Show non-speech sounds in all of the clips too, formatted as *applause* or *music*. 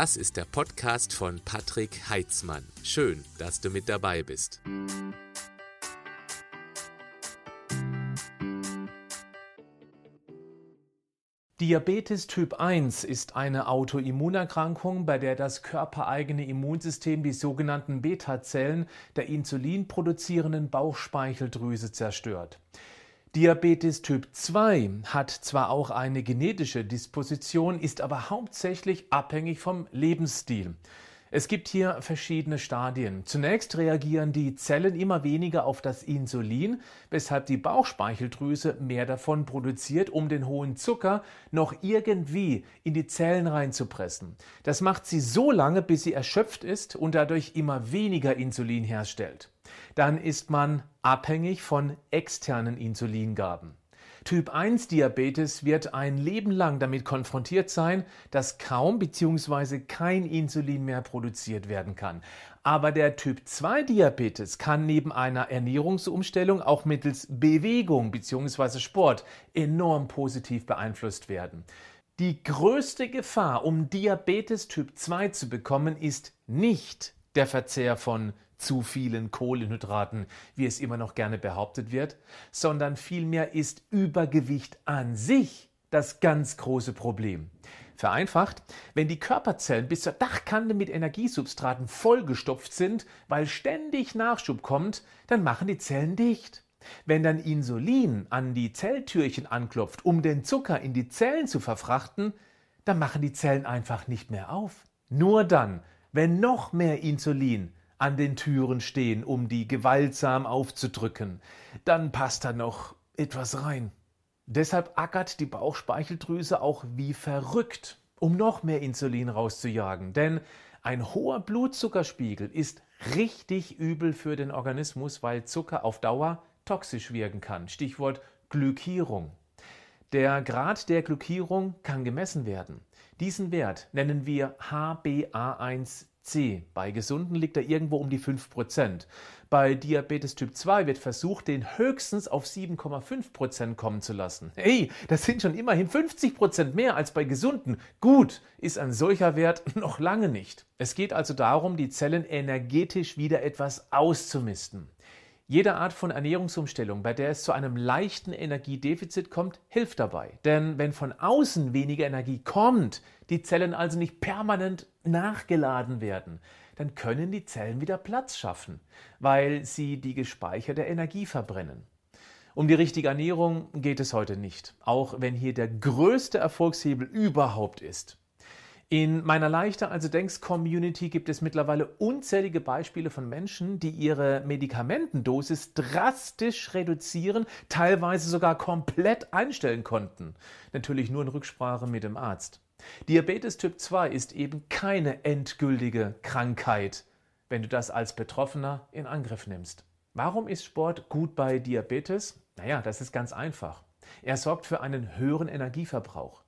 Das ist der Podcast von Patrick Heitzmann. Schön, dass du mit dabei bist. Diabetes Typ 1 ist eine Autoimmunerkrankung, bei der das körpereigene Immunsystem die sogenannten Beta-Zellen der Insulin produzierenden Bauchspeicheldrüse zerstört. Diabetes Typ 2 hat zwar auch eine genetische Disposition, ist aber hauptsächlich abhängig vom Lebensstil. Es gibt hier verschiedene Stadien. Zunächst reagieren die Zellen immer weniger auf das Insulin, weshalb die Bauchspeicheldrüse mehr davon produziert, um den hohen Zucker noch irgendwie in die Zellen reinzupressen. Das macht sie so lange, bis sie erschöpft ist und dadurch immer weniger Insulin herstellt. Dann ist man abhängig von externen Insulingaben. Typ 1 Diabetes wird ein Leben lang damit konfrontiert sein, dass kaum bzw. kein Insulin mehr produziert werden kann. Aber der Typ 2 Diabetes kann neben einer Ernährungsumstellung auch mittels Bewegung bzw. Sport enorm positiv beeinflusst werden. Die größte Gefahr, um Diabetes Typ 2 zu bekommen, ist nicht der Verzehr von zu vielen Kohlenhydraten, wie es immer noch gerne behauptet wird, sondern vielmehr ist Übergewicht an sich das ganz große Problem. Vereinfacht, wenn die Körperzellen bis zur Dachkante mit Energiesubstraten vollgestopft sind, weil ständig Nachschub kommt, dann machen die Zellen dicht. Wenn dann Insulin an die Zelltürchen anklopft, um den Zucker in die Zellen zu verfrachten, dann machen die Zellen einfach nicht mehr auf. Nur dann, wenn noch mehr Insulin an den Türen stehen, um die gewaltsam aufzudrücken. Dann passt da noch etwas rein. Deshalb ackert die Bauchspeicheldrüse auch wie verrückt, um noch mehr Insulin rauszujagen. Denn ein hoher Blutzuckerspiegel ist richtig übel für den Organismus, weil Zucker auf Dauer toxisch wirken kann. Stichwort Glykierung. Der Grad der Glykierung kann gemessen werden. Diesen Wert nennen wir HbA1 C. Bei Gesunden liegt er irgendwo um die 5%. Bei Diabetes Typ 2 wird versucht, den höchstens auf 7,5% kommen zu lassen. Hey, das sind schon immerhin 50% mehr als bei Gesunden. Gut, ist ein solcher Wert *laughs* noch lange nicht. Es geht also darum, die Zellen energetisch wieder etwas auszumisten. Jede Art von Ernährungsumstellung, bei der es zu einem leichten Energiedefizit kommt, hilft dabei. Denn wenn von außen weniger Energie kommt, die Zellen also nicht permanent nachgeladen werden, dann können die Zellen wieder Platz schaffen, weil sie die gespeicherte Energie verbrennen. Um die richtige Ernährung geht es heute nicht, auch wenn hier der größte Erfolgshebel überhaupt ist. In meiner Leichter also Denkst Community gibt es mittlerweile unzählige Beispiele von Menschen, die ihre Medikamentendosis drastisch reduzieren, teilweise sogar komplett einstellen konnten. Natürlich nur in Rücksprache mit dem Arzt. Diabetes Typ 2 ist eben keine endgültige Krankheit, wenn du das als Betroffener in Angriff nimmst. Warum ist Sport gut bei Diabetes? Naja, das ist ganz einfach. Er sorgt für einen höheren Energieverbrauch.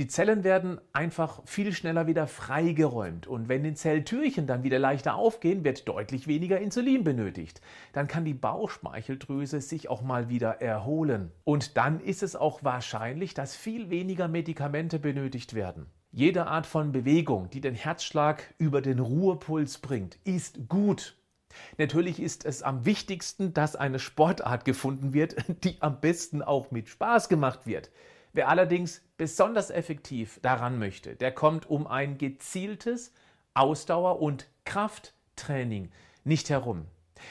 Die Zellen werden einfach viel schneller wieder freigeräumt und wenn die Zelltürchen dann wieder leichter aufgehen, wird deutlich weniger Insulin benötigt. Dann kann die Bauchspeicheldrüse sich auch mal wieder erholen. Und dann ist es auch wahrscheinlich, dass viel weniger Medikamente benötigt werden. Jede Art von Bewegung, die den Herzschlag über den Ruhepuls bringt, ist gut. Natürlich ist es am wichtigsten, dass eine Sportart gefunden wird, *laughs* die am besten auch mit Spaß gemacht wird. Wer allerdings besonders effektiv daran möchte, der kommt um ein gezieltes Ausdauer- und Krafttraining nicht herum.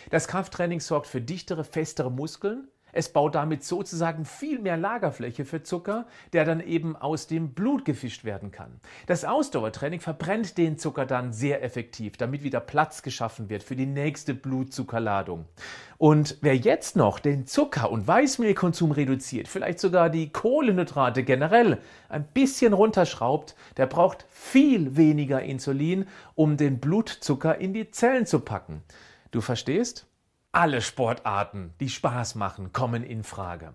Das Krafttraining sorgt für dichtere, festere Muskeln, es baut damit sozusagen viel mehr Lagerfläche für Zucker, der dann eben aus dem Blut gefischt werden kann. Das Ausdauertraining verbrennt den Zucker dann sehr effektiv, damit wieder Platz geschaffen wird für die nächste Blutzuckerladung. Und wer jetzt noch den Zucker- und Weißmehlkonsum reduziert, vielleicht sogar die Kohlenhydrate generell ein bisschen runterschraubt, der braucht viel weniger Insulin, um den Blutzucker in die Zellen zu packen. Du verstehst? Alle Sportarten, die Spaß machen, kommen in Frage.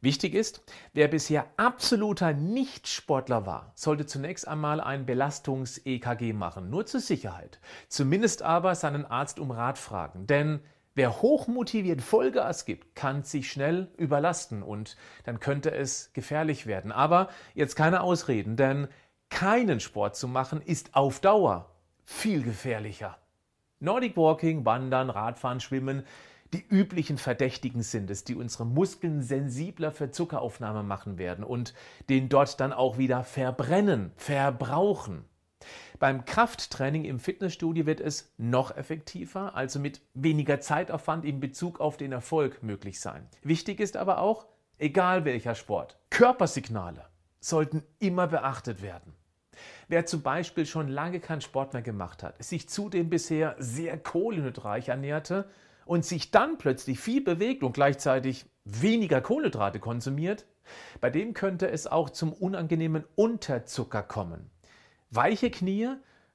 Wichtig ist, wer bisher absoluter Nichtsportler war, sollte zunächst einmal ein Belastungs-EKG machen, nur zur Sicherheit. Zumindest aber seinen Arzt um Rat fragen, denn wer hochmotiviert Vollgas gibt, kann sich schnell überlasten und dann könnte es gefährlich werden. Aber jetzt keine Ausreden, denn Keinen Sport zu machen ist auf Dauer viel gefährlicher. Nordic Walking, Wandern, Radfahren, Schwimmen, die üblichen Verdächtigen sind es, die unsere Muskeln sensibler für Zuckeraufnahme machen werden und den dort dann auch wieder verbrennen, verbrauchen. Beim Krafttraining im Fitnessstudio wird es noch effektiver, also mit weniger Zeitaufwand in Bezug auf den Erfolg möglich sein. Wichtig ist aber auch, egal welcher Sport, Körpersignale sollten immer beachtet werden. Wer zum Beispiel schon lange keinen Sport mehr gemacht hat, sich zudem bisher sehr kohlenhydratreich ernährte und sich dann plötzlich viel bewegt und gleichzeitig weniger Kohlenhydrate konsumiert, bei dem könnte es auch zum unangenehmen Unterzucker kommen. Weiche Knie,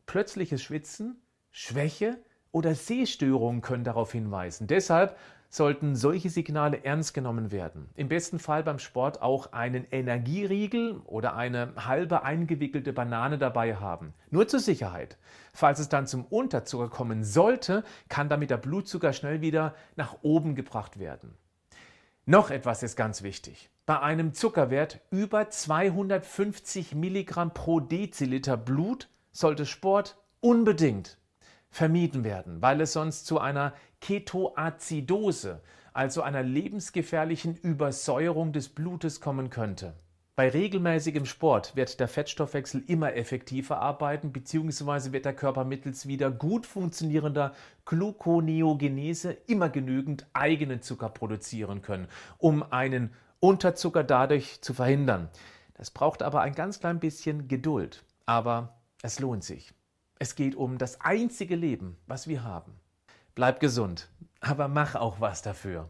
plötzliches Schwitzen, Schwäche oder Sehstörungen können darauf hinweisen. Deshalb sollten solche Signale ernst genommen werden. Im besten Fall beim Sport auch einen Energieriegel oder eine halbe eingewickelte Banane dabei haben. Nur zur Sicherheit. Falls es dann zum Unterzucker kommen sollte, kann damit der Blutzucker schnell wieder nach oben gebracht werden. Noch etwas ist ganz wichtig. Bei einem Zuckerwert über 250 Milligramm pro Deziliter Blut sollte Sport unbedingt vermieden werden, weil es sonst zu einer Ketoazidose, also einer lebensgefährlichen Übersäuerung des Blutes kommen könnte. Bei regelmäßigem Sport wird der Fettstoffwechsel immer effektiver arbeiten, beziehungsweise wird der Körper mittels wieder gut funktionierender Gluconeogenese immer genügend eigenen Zucker produzieren können, um einen Unterzucker dadurch zu verhindern. Das braucht aber ein ganz klein bisschen Geduld, aber es lohnt sich. Es geht um das einzige Leben, was wir haben. Bleib gesund, aber mach auch was dafür.